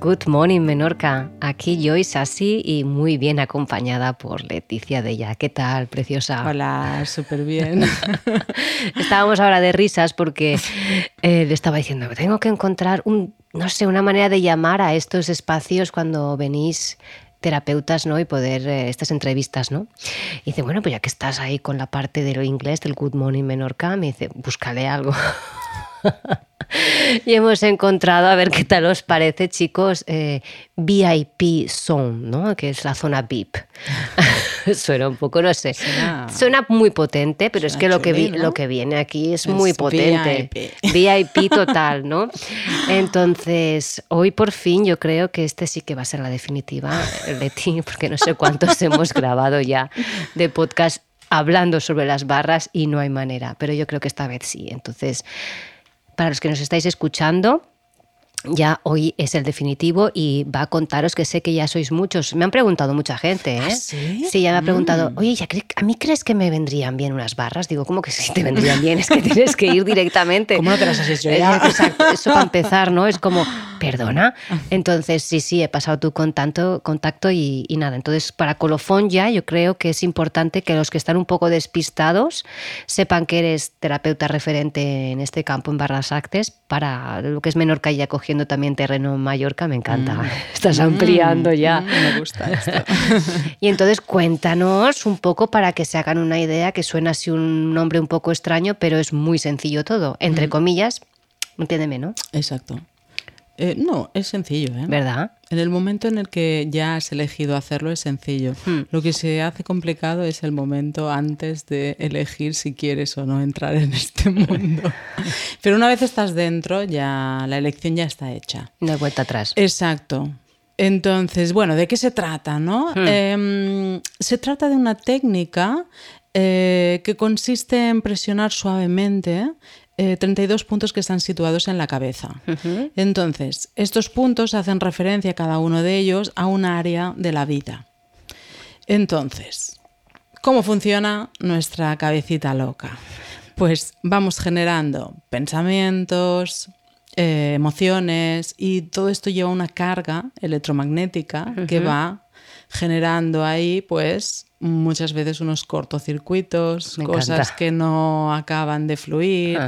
Good morning, Menorca. Aquí Joyce así y muy bien acompañada por Leticia de ella. ¿Qué tal, preciosa? Hola, súper bien. Estábamos ahora de risas porque eh, le estaba diciendo tengo que encontrar un, no sé, una manera de llamar a estos espacios cuando venís terapeutas, ¿no? Y poder eh, estas entrevistas, ¿no? Y dice, bueno, pues ya que estás ahí con la parte de lo inglés, del Good Morning Menorca, me dice, búscale algo. y hemos encontrado, a ver qué tal os parece, chicos, eh, VIP Zone, ¿no? que es la zona VIP. suena un poco, no sé, suena, muy potente, pero es que lo que, lo que viene aquí es, muy potente. VIP. total, ¿no? Entonces, hoy por fin yo creo que este sí que va a ser la definitiva, Leti, porque no sé cuántos hemos grabado ya de podcast hablando sobre las barras y no hay manera, pero yo creo que esta vez sí. Entonces, para los que nos estáis escuchando, ya hoy es el definitivo y va a contaros que sé que ya sois muchos. Me han preguntado mucha gente, ¿eh? ¿Ah, sí? sí? ya me ha preguntado, mm. oye, ¿ya ¿a mí crees que me vendrían bien unas barras? Digo, ¿cómo que si te vendrían bien? Es que tienes que ir directamente. ¿Cómo no te las has hecho ya? Exacto, eso para empezar, ¿no? Es como, perdona. Entonces, sí, sí, he pasado tu contacto, contacto y, nada. Entonces, para colofón ya, yo creo que es importante que los que están un poco despistados sepan que eres terapeuta referente en este campo en Barras Actes para lo que es Menorca y cogiendo también terreno en Mallorca, me encanta. Mm. Estás ampliando ya. Mm, me gusta esto. y entonces cuéntanos un poco para que se hagan una idea, que suena así un nombre un poco extraño, pero es muy sencillo todo. Entre mm. comillas, entiéndeme, ¿no? Exacto. Eh, no, es sencillo, ¿eh? ¿Verdad? En el momento en el que ya has elegido hacerlo es sencillo. Hmm. Lo que se hace complicado es el momento antes de elegir si quieres o no entrar en este mundo. Pero una vez estás dentro, ya la elección ya está hecha. No hay vuelta atrás. Exacto. Entonces, bueno, ¿de qué se trata? No? Hmm. Em, se trata de una técnica eh, que consiste en presionar suavemente 32 eh, puntos que están situados en la cabeza. Entonces, estos puntos hacen referencia cada uno de ellos a un área de la vida. Entonces, ¿cómo funciona nuestra cabecita loca? Pues vamos generando pensamientos, eh, emociones y todo esto lleva una carga electromagnética que va generando ahí pues muchas veces unos cortocircuitos, cosas que no acaban de fluir.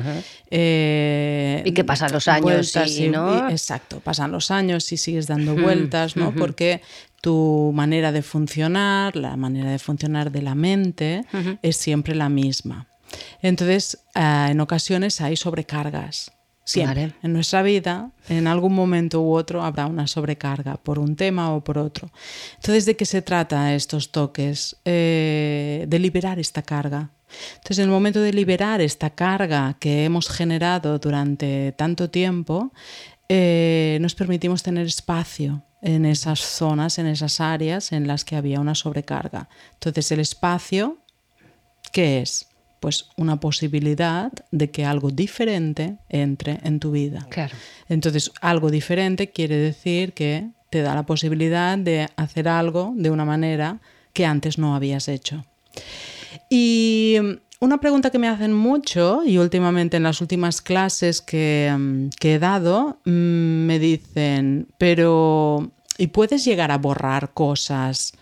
Eh, y que pasan los años y, ¿no? exacto, pasan los años y sigues dando vueltas, ¿no? Porque tu manera de funcionar, la manera de funcionar de la mente es siempre la misma. Entonces, eh, en ocasiones hay sobrecargas. Siempre. En nuestra vida, en algún momento u otro, habrá una sobrecarga por un tema o por otro. Entonces, ¿de qué se trata estos toques? Eh, de liberar esta carga. Entonces, en el momento de liberar esta carga que hemos generado durante tanto tiempo, eh, nos permitimos tener espacio en esas zonas, en esas áreas en las que había una sobrecarga. Entonces, el espacio, ¿qué es? Pues una posibilidad de que algo diferente entre en tu vida. Claro. Entonces, algo diferente quiere decir que te da la posibilidad de hacer algo de una manera que antes no habías hecho. Y una pregunta que me hacen mucho y últimamente en las últimas clases que, mm, he dado, mm, me dicen, pero ¿y puedes llegar a borrar cosas?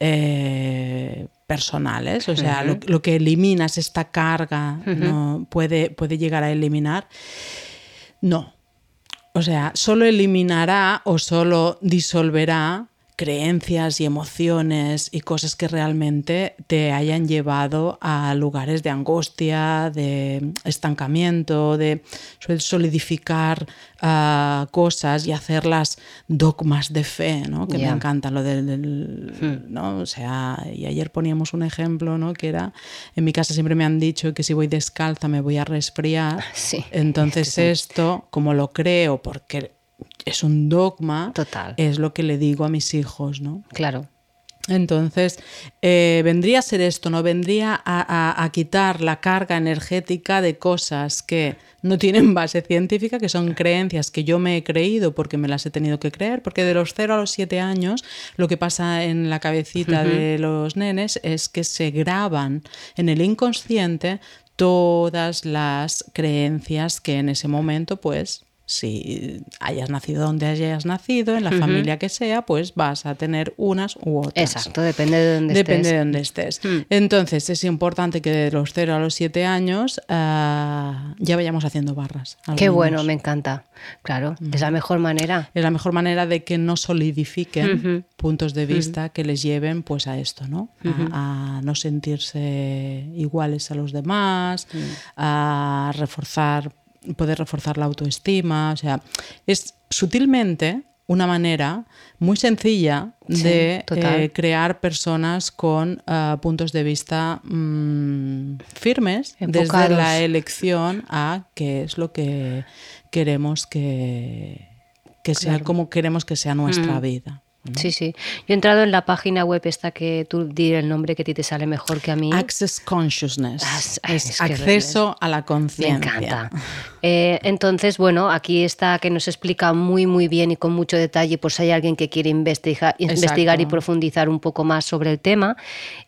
Eh, personales, o sea, lo, que eliminas, esta carga, no puede, puede llegar a eliminar. No. O sea, solo eliminará o solo disolverá creencias y emociones y cosas que realmente te hayan llevado a lugares de angustia, de estancamiento, de solidificar ah, cosas y hacerlas dogmas de fe, ¿no? que me encantan lo del, hmm. ¿no? o sea, y ayer poníamos un ejemplo, ¿no? que era, en mi casa siempre me han dicho que si voy descalza me voy a resfriar, sí, entonces esto, como lo creo, porque es un dogma, Total. es lo que le digo a mis hijos, ¿no? Claro. Entonces, eh, vendría a ser esto, ¿no? Vendría a, quitar la carga energética de cosas que no tienen base científica, que son creencias que yo me he creído porque me las he tenido que creer, porque de los 0 a los 7 años lo que pasa en la cabecita de los nenes es que se graban en el inconsciente todas las creencias que en ese momento pues si hayas nacido donde hayas nacido, en la familia que sea, pues vas a tener unas u otras. Exacto, depende de dónde depende estés. de dónde estés. Hmm. Entonces es importante que de los 0 a los 7 años ah, ya vayamos haciendo barras. Qué bueno, me encanta. Claro, es la mejor manera. Es la mejor manera de que no solidifiquen puntos de vista que les lleven pues a esto, ¿no? a, no sentirse iguales a los demás, a reforzar poder reforzar la autoestima, o sea, es sutilmente una manera muy sencilla de eh, crear personas con eh, puntos de vista mm, firmes desde la elección a qué es lo que queremos que, que sea, como queremos que sea nuestra mm. vida. Sí, sí. Yo he entrado en la página web esta que tú dirás el nombre que a ti te sale mejor que a mí. Access Consciousness. Ah, es, acceso a la conciencia. Me encanta. Eh, entonces, bueno, aquí está que nos explica muy, muy bien y con mucho detalle, por si hay alguien que quiere investigar, investigar y profundizar un poco más sobre el tema.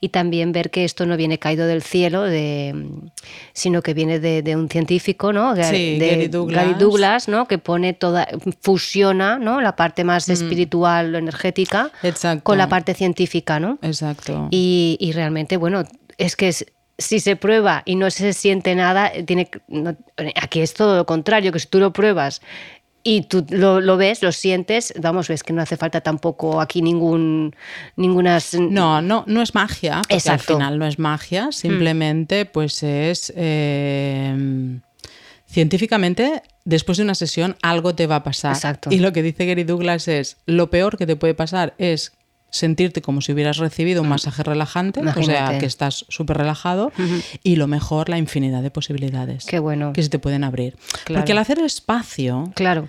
Y también ver que esto no viene caído del cielo, de, sino que viene de, un científico, ¿no? Sí, de Gary Douglas. Gary Douglas, ¿no? Que pone toda, fusiona, ¿no? La parte más mm. espiritual, energética con la parte científica, ¿no? Exacto. Y, realmente, bueno, es que si se prueba y no se siente nada, tiene aquí es todo lo contrario, que si tú lo pruebas y tú lo, ves, lo sientes, vamos, ves que no hace falta tampoco aquí ningún ninguna no, no, no es magia, porque al final no es magia, mm. simplemente pues es eh, científicamente después de una sesión algo te va a pasar. Exacto. Y lo que dice Gary Douglas es, lo peor que te puede pasar es sentirte como si hubieras recibido un masaje relajante, o sea, que estás súper relajado, y lo mejor, la infinidad de posibilidades. Qué bueno. Que se te pueden abrir. Porque al hacer espacio, claro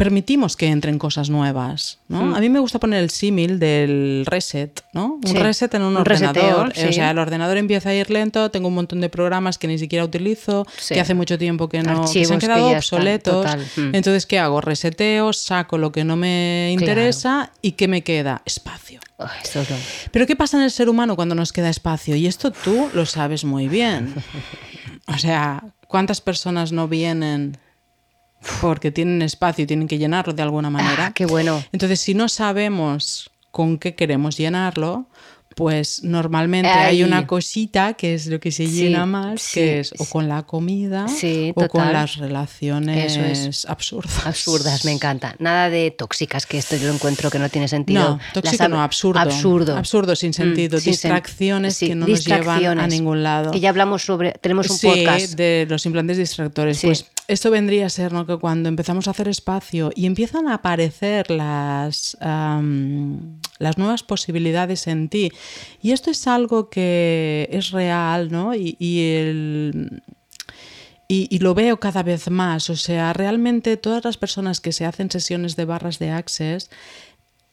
permitimos que entren cosas nuevas. ¿no? Hmm. A mí me gusta poner el símil del reset, ¿no? Un reset en un, ordenador. O sea, el ordenador empieza a ir lento, tengo un montón de programas que ni siquiera utilizo, que hace mucho tiempo que no se han quedado obsoletos. Hmm. Entonces, ¿qué hago? Reseteo, saco lo que no me interesa y ¿qué me queda? Espacio. Pero ¿qué pasa en el ser humano cuando nos queda espacio? Y esto tú lo sabes muy bien. O sea, ¿cuántas personas no vienen porque tienen espacio y tienen que llenarlo de alguna manera. Ah, qué bueno. Entonces, si no sabemos con qué queremos llenarlo, pues normalmente hay una cosita que es lo que se llena más, que es o con la comida o con las relaciones absurdas. Absurdas, me encanta. Nada de tóxicas, que esto yo lo encuentro que no tiene sentido. No, tóxico no, absurdo. Absurdo. Absurdo, sin mm, sentido. distracciones que no nos llevan a ningún lado. Que ya hablamos sobre, tenemos un podcast. de los implantes distractores. Pues esto vendría a ser ¿no? que cuando empezamos a hacer espacio y empiezan a aparecer las, las nuevas posibilidades en ti, y esto es algo que es real, ¿no? Y, el, y, lo veo cada vez más, o sea, realmente todas las personas que se hacen sesiones de barras de Access,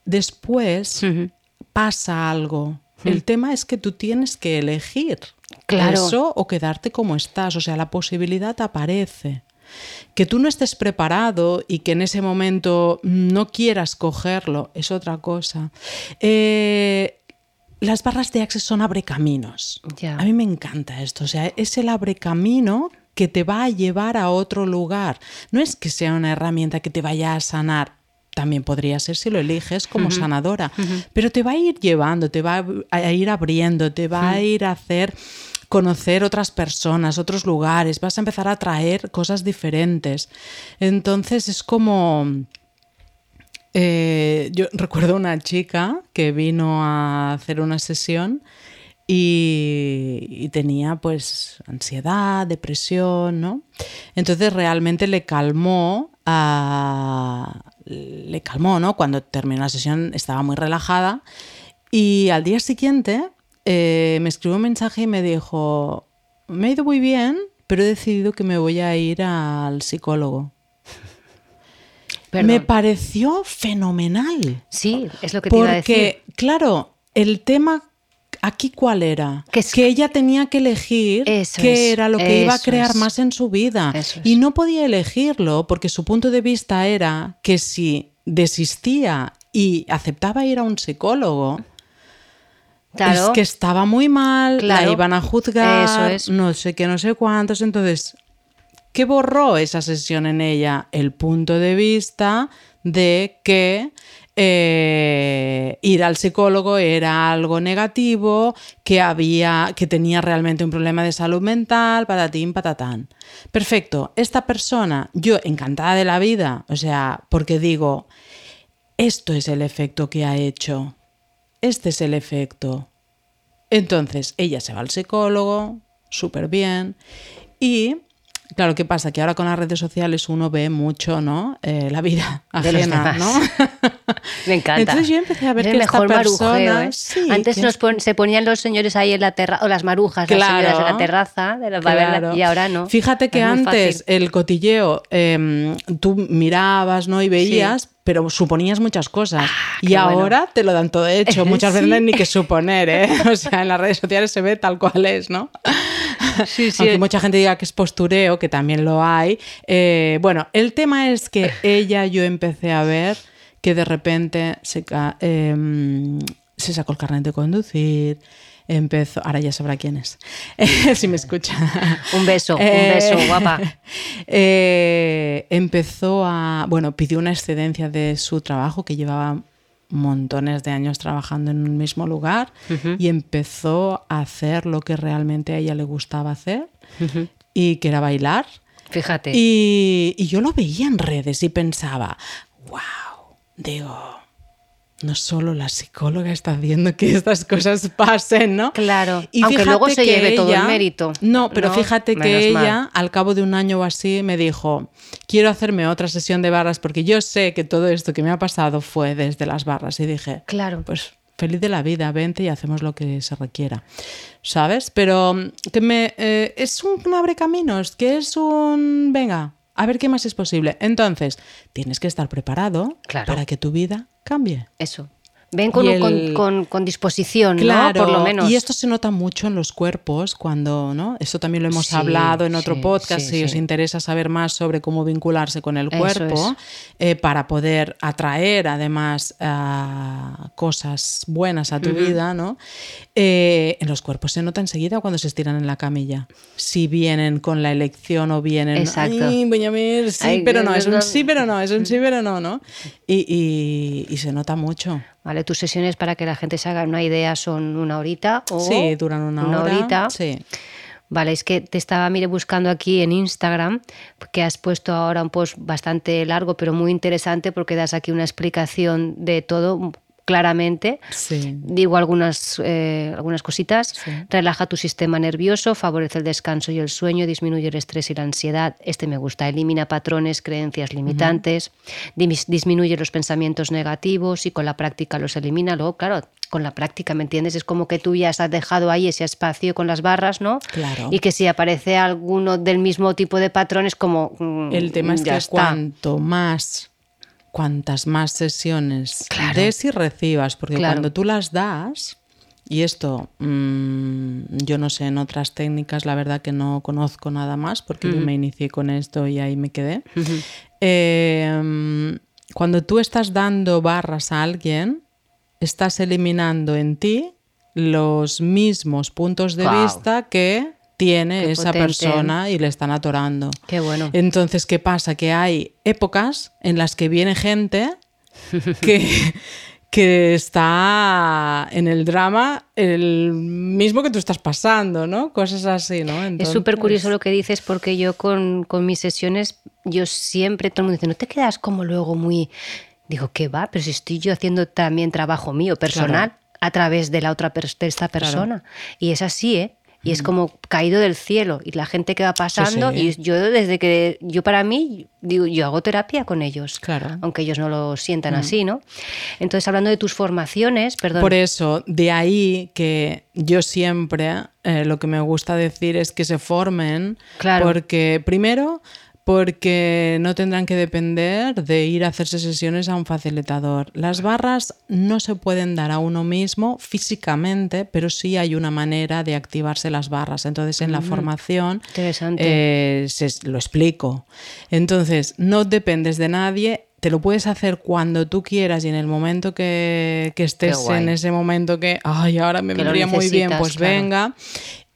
después pasa algo. El tema es que tú tienes que elegir eso o quedarte como estás, o sea, la posibilidad aparece. Que tú no estés preparado y que en ese momento no quieras cogerlo es otra cosa. Eh, las barras de Access son abrecaminos. A mí me encanta esto. O sea, es el abrecamino que te va a llevar a otro lugar. No es que sea una herramienta que te vaya a sanar. También podría ser si lo eliges como sanadora. Pero te va a ir llevando, te va a ir abriendo, te va a ir a hacer conocer otras personas, otros lugares, vas a empezar a traer cosas diferentes. Entonces es como... Eh, yo recuerdo una chica que vino a hacer una sesión y, tenía pues ansiedad, depresión, ¿no? Entonces realmente le calmó le calmó, ¿no? Cuando terminó la sesión estaba muy relajada y al día siguiente eh, me escribió un mensaje y me dijo, me ha ido muy bien, pero he decidido que me voy a ir al psicólogo. Me pareció fenomenal. Sí, es lo que te iba a decir. claro, el tema aquí cuál era? Que es- que ella tenía que elegir Eso qué es, era lo que iba a crear es. más en su vida. Y no podía elegirlo porque su punto de vista era que si desistía y aceptaba ir a un psicólogo, Claro. es que estaba muy mal, la iban a juzgar, Eso es. no sé qué, no sé cuántos. Entonces, ¿qué borró esa sesión en ella? El punto de vista de que eh, ir al psicólogo era algo negativo, que había, que tenía realmente un problema de salud mental, patatín, patatán. Perfecto. Esta persona, yo encantada de la vida, o sea, porque digo, esto es el efecto que ha hecho. Este es el efecto. Entonces, ella se va al psicólogo, súper bien. Y, claro, ¿qué pasa? Que ahora con las redes sociales uno ve mucho, ¿no? Eh, la vida ajena. ¿no? Me encanta. Entonces yo empecé a ver Es que esta mejor persona... marujeo, ¿eh? Sí, Antes que- nos pon- se ponían los señores ahí en la terraza, o las marujas, las Claro. señoras en la terraza, de la- Claro. y ahora no. Fíjate que antes fácil. el cotilleo, eh, tú mirabas ¿no? y veías, pero suponías muchas cosas. y Ah, bueno. ahora te lo dan todo hecho. Muchas veces no hay ni que suponer, ¿eh? O sea, en las redes sociales se ve tal cual es, ¿no? Sí, sí. Aunque mucha gente diga que es postureo, que también lo hay. Eh, bueno, el tema es que ella yo empecé a ver que de repente se, em, se sacó el carnet de conducir, empezó, ahora ya sabrá quién es, si me escucha. Un beso, un Eh, beso, guapa. eh, empezó a, bueno, pidió una excedencia de su trabajo que llevaba montones de años trabajando en un mismo lugar y empezó a hacer lo que realmente a ella le gustaba hacer y que era bailar. Fíjate. Y, y yo lo veía en redes y pensaba, wow, digo, no solo la psicóloga está haciendo que estas cosas pasen, ¿no? Claro, Y aunque luego se lleve todo el mérito. No, pero No, fíjate que mal. ella, al cabo de un año o así, me dijo, quiero hacerme otra sesión de barras porque yo sé que todo esto que me ha pasado fue desde las barras. Y dije, Claro. pues feliz de la vida, vente y hacemos lo que se requiera. ¿Sabes? Pero que me eh, es un abre caminos, que es un venga, a ver qué más es posible. Entonces, tienes que estar preparado Claro. para que tu vida cambie. Eso. Ven con, Y un- con- el- con- con disposición, Claro, ¿no? Por lo menos. y esto se nota mucho en los cuerpos cuando, ¿no? Esto también lo hemos Sí, hablado en otro sí, podcast. sí, si os sí. interesa saber más sobre cómo vincularse con el cuerpo, eh, para poder atraer además cosas buenas a tu vida, ¿no? Eh, en los cuerpos se nota enseguida cuando se estiran en la camilla. Si vienen con la elección o vienen. Exacto. Ay, Benjamín, sí, Ay, pero no, es un sí, pero no, es un sí, pero no, ¿no? Y, y- y se nota mucho. Vale, tus sesiones para que la gente se haga una idea son una horita o Sí, duran una, hora. horita. Sí. Vale, es que te estaba mire, buscando aquí en Instagram, que has puesto ahora un post bastante largo, pero muy interesante porque das aquí una explicación de todo claramente. Sí. Digo algunas, eh, algunas cositas. Sí. Relaja tu sistema nervioso, favorece el descanso y el sueño, disminuye el estrés y la ansiedad. Este me gusta. Elimina patrones, creencias limitantes, disminuye los pensamientos negativos y con la práctica los elimina. Luego, claro, con la práctica, ¿me entiendes? Es como que tú ya has dejado ahí ese espacio con las barras, ¿no? Claro. Y que si aparece alguno del mismo tipo de patrón es como... mm, El tema es que está. cuanto más, cuantas más sesiones Claro. des y recibas, porque Claro. cuando tú las das, y esto mm, yo no sé en otras técnicas, la verdad que no conozco nada más, porque yo me inicié con esto y ahí me quedé. Eh, cuando tú estás dando barras a alguien, estás eliminando en ti los mismos puntos de vista que tiene Qué esa potente. persona y le están atorando. Qué bueno. Entonces, ¿qué pasa? Que hay épocas en las que viene gente que, que está en el drama el mismo que tú estás pasando, ¿no? Cosas así, ¿no? Es súper curioso lo que dices porque yo con, con mis sesiones, yo siempre, todo el mundo dice, ¿no te quedas como luego muy... Digo, ¿qué va? Pero si estoy yo haciendo también trabajo mío, personal, a través de la otra de esta persona. Y es así, ¿eh? Y es como caído del cielo y la gente que va pasando Mm. sí. y yo desde que yo para mí digo yo hago terapia con ellos Claro. Mm. aunque ellos no lo sientan así no entonces hablando de tus formaciones perdón Por eso, de ahí que yo siempre eh, lo que me gusta decir es que se formen, Claro. porque primero porque no tendrán que depender de ir a hacerse sesiones a un facilitador. Las barras no se pueden dar a uno mismo físicamente, pero sí hay una manera de activarse las barras. Entonces en la formación eh, lo explico. Entonces no dependes de nadie, te lo puedes hacer cuando tú quieras y en el momento que, estés en ese momento que, ay, ahora me vendría muy bien, pues venga.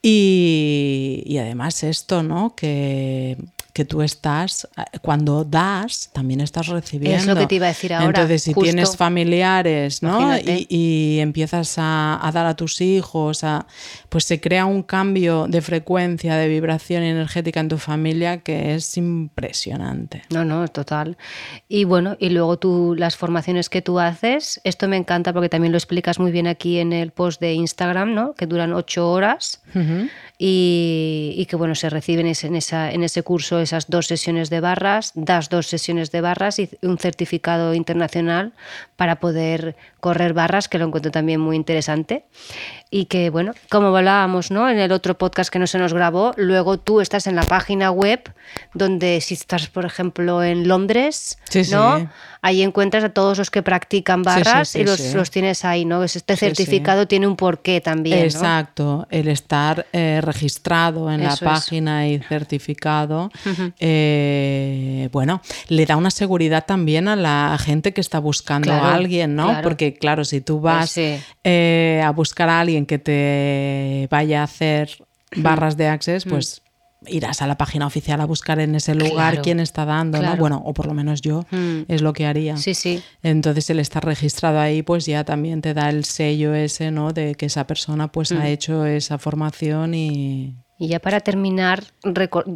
Y, y, además esto, ¿no? Que que tú estás, eh, cuando das, también estás recibiendo. Es lo que te iba a decir ahora. Entonces, si tienes familiares, ¿no? Y, empiezas a, dar a tus hijos, pues se crea un cambio de frecuencia, de vibración energética en tu familia que es impresionante. No, no, total. Y bueno, y luego tú, las formaciones que tú haces, esto me encanta porque también lo explicas muy bien aquí en el post de Instagram, ¿no? Que duran ocho horas y, que bueno, se reciben en, esa, en ese curso esas dos sesiones de barras, das dos sesiones de barras y un certificado internacional para poder correr barras, que lo encuentro también muy interesante. Y que, bueno, como hablábamos ¿no? en el otro podcast que no se nos grabó, luego tú estás en la página web donde si estás, por ejemplo, en Londres, ¿no? ahí encuentras a todos los que practican barras y los, tienes ahí, ¿no? Este certificado tiene un porqué también. Exacto, el estar eh, registrado en la página y certificado, eh, bueno, le da una seguridad también a la gente que está buscando a alguien, ¿no? Porque claro, si tú pues vas eh, a buscar a alguien que te vaya a hacer barras de access, pues irás a la página oficial a buscar en ese lugar quién está dando, ¿no? Bueno, o por lo menos yo mm. es lo que haría. Sí, sí. Entonces el estar registrado ahí pues ya también te da el sello ese, ¿no? De que esa persona pues ha mm. hecho esa formación y, y ya para terminar,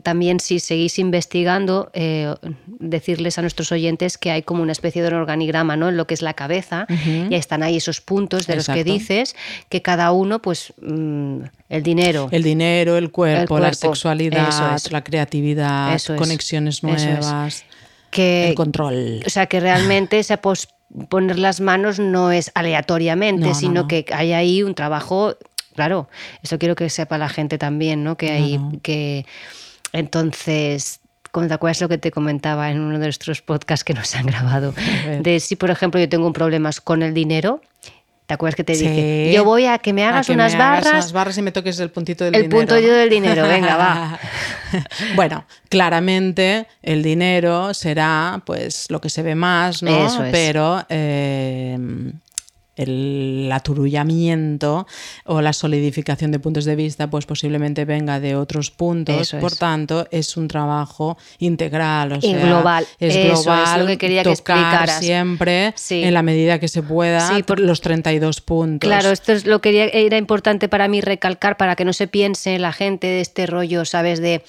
también si seguís investigando, eh, decirles a nuestros oyentes que hay como una especie de organigrama ¿no? en lo que es la cabeza, y están ahí esos puntos de los que dices, que cada uno, pues mm, el dinero. El dinero, el cuerpo, la sexualidad, la creatividad, conexiones nuevas, que, el control. O sea, que realmente se poner las manos no es aleatoriamente, sino que hay ahí un trabajo Claro, eso quiero que sepa la gente también, ¿no? Que hay que entonces ¿Te acuerdas lo que te comentaba en uno de nuestros podcasts que nos han grabado? De si, por ejemplo, yo tengo un problema con el dinero, ¿Te acuerdas que te dije? Yo voy a que me hagas unas barras. unas barras y me toques el puntito del dinero. El punto del dinero, venga, va. bueno, claramente el dinero será pues lo que se ve más, ¿no? Eso es. Pero eh, el aturullamiento o la solidificación de puntos de vista, pues posiblemente venga de otros puntos. Por tanto, es un trabajo integral, o sea, global. Es global. lo que quería que explicaras. siempre en la medida que se pueda por los 32 puntos. Claro, esto es lo que era importante para mí recalcar para que no se piense la gente de este rollo, ¿sabes? De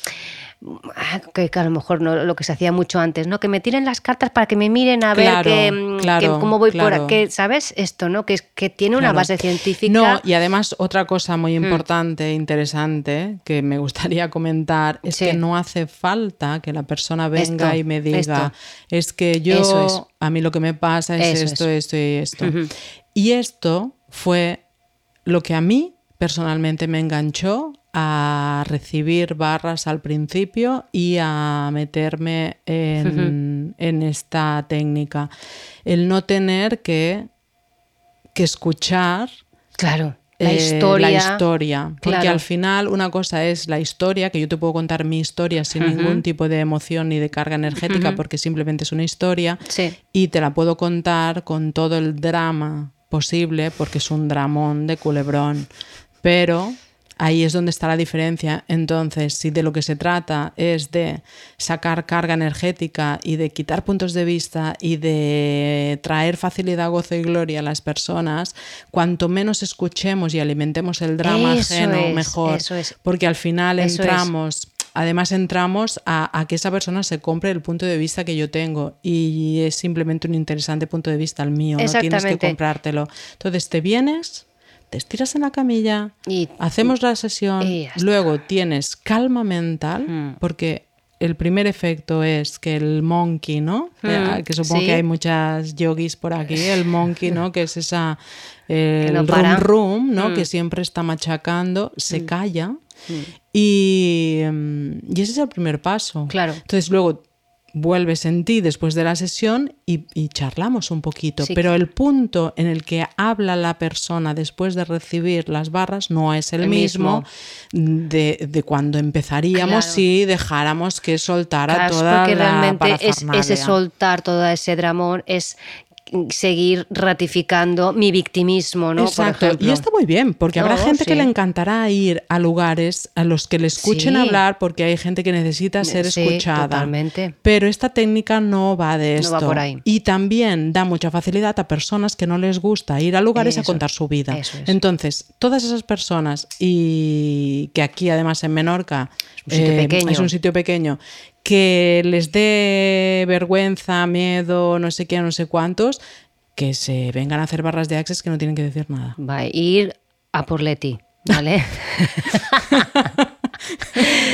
Ah, que, a lo mejor no lo que se hacía mucho antes, ¿no? Que me tiren las cartas para que me miren a ver mm, cómo voy por aquí, ¿sabes? Esto, ¿no? Que, que tiene una base científica. No, y además otra cosa muy mm. importante, interesante, que me gustaría comentar, es que no hace falta que la persona venga y me diga, es que yo, a mí lo que me pasa es esto, esto y esto. Y esto fue lo que a mí personalmente me enganchó a recibir barras al principio y a meterme en, esta técnica. El no tener que, que escuchar. Claro. La eh, historia. la historia. Porque al final una cosa es la historia, que yo te puedo contar mi historia sin ningún tipo de emoción ni de carga energética, porque simplemente es una historia. Y te la puedo contar con todo el drama posible, porque es un dramón de culebrón. Pero Ahí es donde está la diferencia. Entonces, si de lo que se trata es de sacar carga energética y de quitar puntos de vista y de traer facilidad, gozo y gloria a las personas, cuanto menos escuchemos y alimentemos el drama ajeno, mejor. Porque al final entramos además entramos a, a, que esa persona se compre el punto de vista que yo tengo y es simplemente un interesante punto de vista el mío, no tienes que comprártelo. Entonces te vienes, te estiras en la camilla, y, hacemos la sesión, luego tienes calma mental, hmm. porque el primer efecto es que el monkey, ¿no? Hmm. que supongo que hay muchas yogis por aquí, el monkey, ¿no? que es esa el room room, ¿no? Que hmm. siempre está machacando, se calla Y, mm, y ese es el primer paso. Claro. Entonces luego vuelves en ti después de la sesión y, y charlamos un poquito. Sí. Pero el punto en el que habla la persona después de recibir las barras no es el, El mismo, mismo. De, de cuando empezaríamos Claro. si dejáramos que soltara Claro, toda porque la realmente es, ese soltar todo ese dramón es seguir ratificando mi victimismo, ¿no? Exacto, y está muy bien, porque habrá No, gente que le encantará ir a lugares a los que le escuchen Sí. hablar, porque hay gente que necesita ser Sí, escuchada. totalmente. Pero esta técnica no va de No esto. va por ahí. Y también da mucha facilidad a personas que no les gusta ir a lugares a contar su vida. eso es. Entonces, todas esas personas, y que aquí además en Menorca un sitio eh, pequeño. es un sitio pequeño, que les dé vergüenza, miedo, no sé qué, no sé cuántos, que se vengan a hacer barras de access que no tienen que decir nada. Va a ir a por Leti, ¿vale?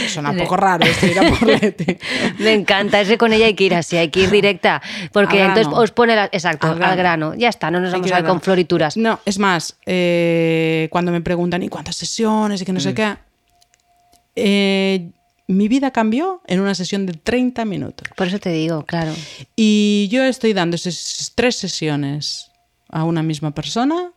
Suena un poco raro esto ir a por Leti. Me encanta, ese con ella hay que ir así, hay que ir directa, porque Al entonces os pone, la- exacto, Al al grano. grano. ya está, no nos Hay vamos a ir con florituras. No, es más, eh, cuando me preguntan, ¿y cuántas sesiones? Y que no Mm. sé qué. eh, mi vida cambió en una sesión de 30 minutos. Por eso te digo, claro. Y yo estoy dando ses- tres sesiones a una misma persona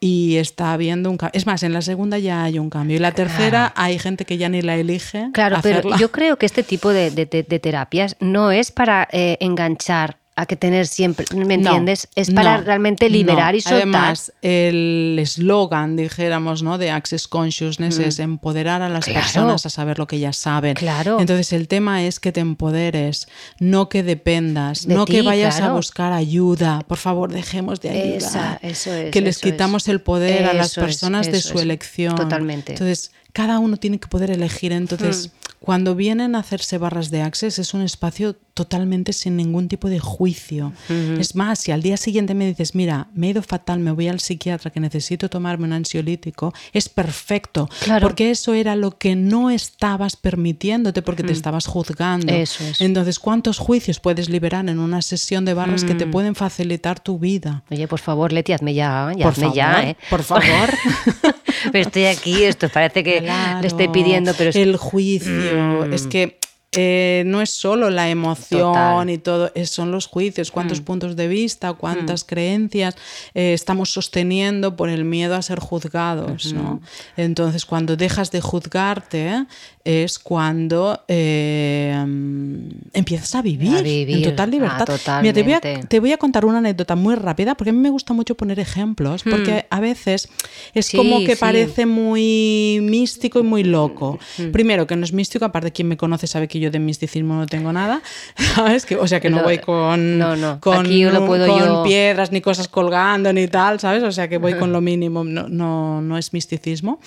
y está habiendo un cambio. Es más, en la segunda ya hay un cambio. Y la tercera hay gente que ya ni la elige. Claro, pero yo creo que este tipo de, de- de- de terapias no es para eh, enganchar a que tener siempre, ¿me No, entiendes? es para no, realmente liberar no. y soltar. Además, el eslogan, dijéramos, ¿no? de Access Consciousness es empoderar a las Mm. Claro. personas a saber lo que ellas saben. Claro. Entonces, el tema es que te empoderes, no que dependas, De no que vayas a buscar ayuda. Por favor, dejemos de ayudar. Esa- eso es, que les es. quitamos el poder a las es, personas de su elección. Totalmente. Entonces, cada uno tiene que poder elegir. Entonces, Mm. cuando vienen a hacerse barras de Access, es un espacio totalmente sin ningún tipo de juicio. Es más, si al día siguiente me dices, mira, me he ido fatal, me voy al psiquiatra que necesito tomarme un ansiolítico, es perfecto. Claro. Porque eso era lo que no estabas permitiéndote porque te estabas juzgando. Eso es. Entonces, ¿cuántos juicios puedes liberar en una sesión de barras que te pueden facilitar tu vida? Oye, por favor, Leti, hazme ya, ya Por hazme favor, ya, ¿eh? por favor. pero estoy aquí, esto parece que Claro, le estoy pidiendo, pero es el juicio. Es que eh, no es solo la emoción Total. y todo, son los juicios, cuántos puntos de vista, cuántas creencias eh, estamos sosteniendo por el miedo a ser juzgados. ¿no? Entonces, cuando dejas de juzgarte, es cuando eh, mm, empiezas a vivir, A vivir. en total libertad. Ah, Mira, te voy, a, te voy a contar una anécdota muy rápida, porque a mí me gusta mucho poner ejemplos, porque a veces es Sí, como que sí. parece muy místico y muy loco. Mm. Primero, que no es místico, aparte quien me conoce sabe que yo de misticismo no tengo nada, ¿sabes? Que, o sea, que no voy con, no, no, con, aquí yo lo puedo con yo- piedras ni cosas colgando ni tal, ¿sabes? O sea, que voy con lo mínimo, no, no, no es misticismo.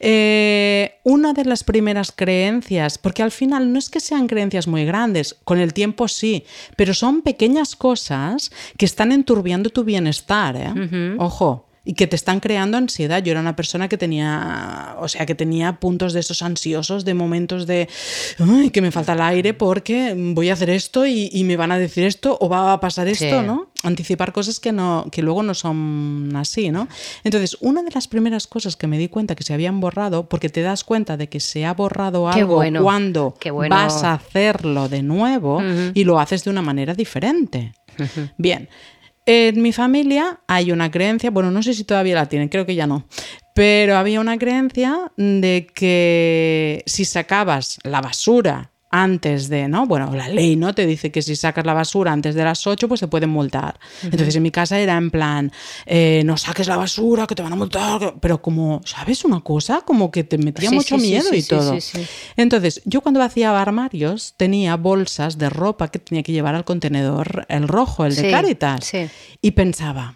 Eh, una de las primeras creencias, porque al final no es que sean creencias muy grandes, con el tiempo sí, pero son pequeñas cosas que están enturbiando tu bienestar, ¿eh? Ojo y que te están creando ansiedad. Yo era una persona que tenía, o sea, que tenía puntos de esos ansiosos, de momentos de "Ay, que me falta el aire porque voy a hacer esto y, y me van a decir esto o va a pasar esto, Sí. ¿no? Anticipar cosas que no, que luego no son así, ¿no? Entonces, una de las primeras cosas que me di cuenta que se habían borrado, porque te das cuenta de que se ha borrado algo bueno, cuando bueno. vas a hacerlo de nuevo y lo haces de una manera diferente. Bien. En mi familia hay una creencia, bueno, no sé si todavía la tienen, creo que ya no, pero había una creencia de que si sacabas la basura antes de, ¿no? Bueno, la ley, ¿no? Te dice que si sacas la basura antes de las 8, pues te pueden multar. Entonces en mi casa era en plan, eh, no saques la basura, que te van a multar, que- pero como, ¿sabes una cosa? Como que te metía Sí, mucho sí, miedo sí, y todo. Entonces, yo cuando hacía armarios tenía bolsas de ropa que tenía que llevar al contenedor, el rojo, el de Caritas. sí. Y pensaba,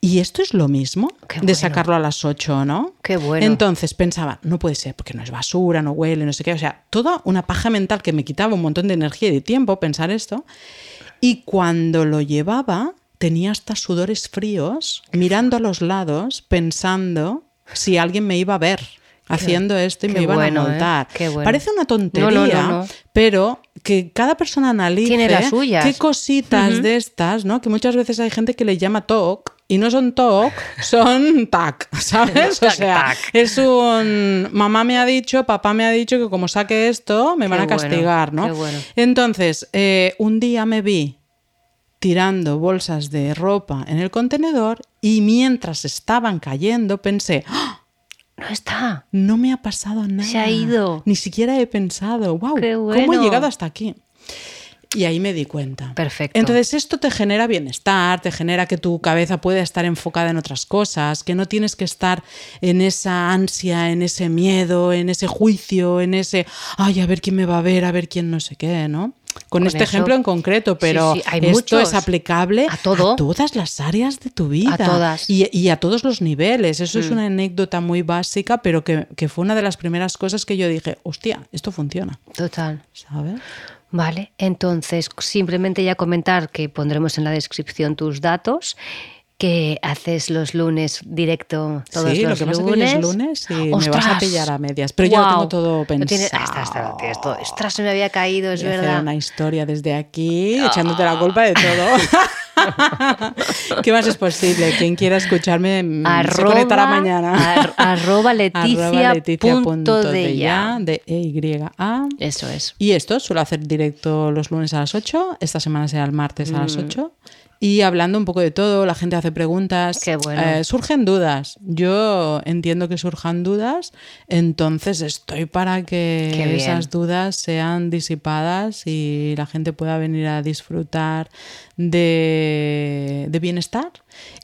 ¿y esto es lo mismo? De sacarlo a las 8, ¿no? Qué bueno. Entonces pensaba, no puede ser, porque no es basura, no huele, no sé qué. O sea, toda una paja mental que me quitaba un montón de energía y de tiempo pensar esto. Y cuando lo llevaba, tenía hasta sudores fríos, mirando a los lados, pensando si alguien me iba a ver haciendo esto y qué me iban bueno, a ¿eh? bueno. Parece una tontería, No, no, no, no. pero que cada persona analice Tiene las suyas. qué cositas de estas, ¿no? Que muchas veces hay gente que le llama TOC y no son TOC, son TAC, ¿sabes? o sea, es un mamá me ha dicho, papá me ha dicho que como saque esto me van a castigar, ¿no? Entonces, eh, un día me vi tirando bolsas de ropa en el contenedor y mientras estaban cayendo pensé, ¡Ah! No está. No me ha pasado nada. Se ha ido. Ni siquiera he pensado, wow, ¿cómo he llegado hasta aquí? Y ahí me di cuenta. Perfecto. Entonces esto te genera bienestar, te genera que tu cabeza pueda estar enfocada en otras cosas, que no tienes que estar en esa ansia, en ese miedo, en ese juicio, en ese, ay, a ver quién me va a ver, a ver quién no sé qué, ¿no? Con, este ejemplo en concreto, pero esto es aplicable a, todas las áreas de tu vida. A todas. Y, a todos los niveles. Eso es mm. una anécdota muy básica, pero que, que fue una de las primeras cosas que yo dije, hostia, esto funciona. Total. ¿Sabes? Vale, entonces simplemente ya comentar que pondremos en la descripción tus datos que haces los lunes directo todos sí, los lo que lunes. Pasa es lunes y me vas a pillar a medias, pero ya lo tengo todo pensado. Tienes, ah, tienes todo. Ostras, se me había caído, es Voy verdad. A hacer una historia desde aquí, echándote la culpa de todo. ¿Qué más es posible? Quien quiera escucharme mm, arroba, se conectará mañana. arroba leticia, punto de ya. De E-Y-A. Eso es. Y esto suelo hacer directo los lunes a las 8. Esta semana será el martes a las 8. Y hablando un poco de todo, la gente hace preguntas. Qué bueno. Eh, surgen dudas. Yo entiendo que surjan dudas, entonces estoy para que esas dudas sean disipadas y la gente pueda venir a disfrutar de, bienestar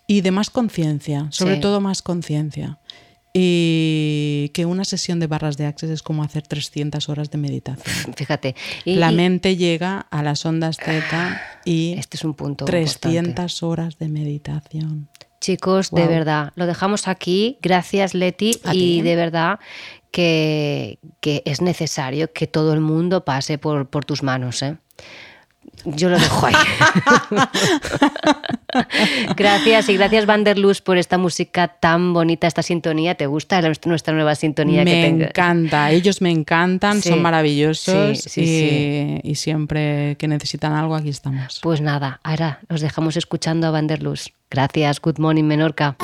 y de más conciencia, sobre todo más conciencia y que una sesión de barras de Access es como hacer 300 horas de meditación. Fíjate. la mente llega a las ondas Z y este es un punto 300 horas de meditación. Chicos, de verdad, lo dejamos aquí. Gracias, Leti. y de verdad que, que, es necesario que todo el mundo pase por, por tus manos. ¿eh? Yo lo dejo ahí. gracias y gracias Vanderluz por esta música tan bonita, esta sintonía. ¿Te gusta nuestra nueva sintonía? Me que encanta, ellos me encantan, son maravillosos y, siempre que necesitan algo aquí estamos. Pues nada, ahora los dejamos escuchando a Vanderluz. Gracias, Good Morning Menorca.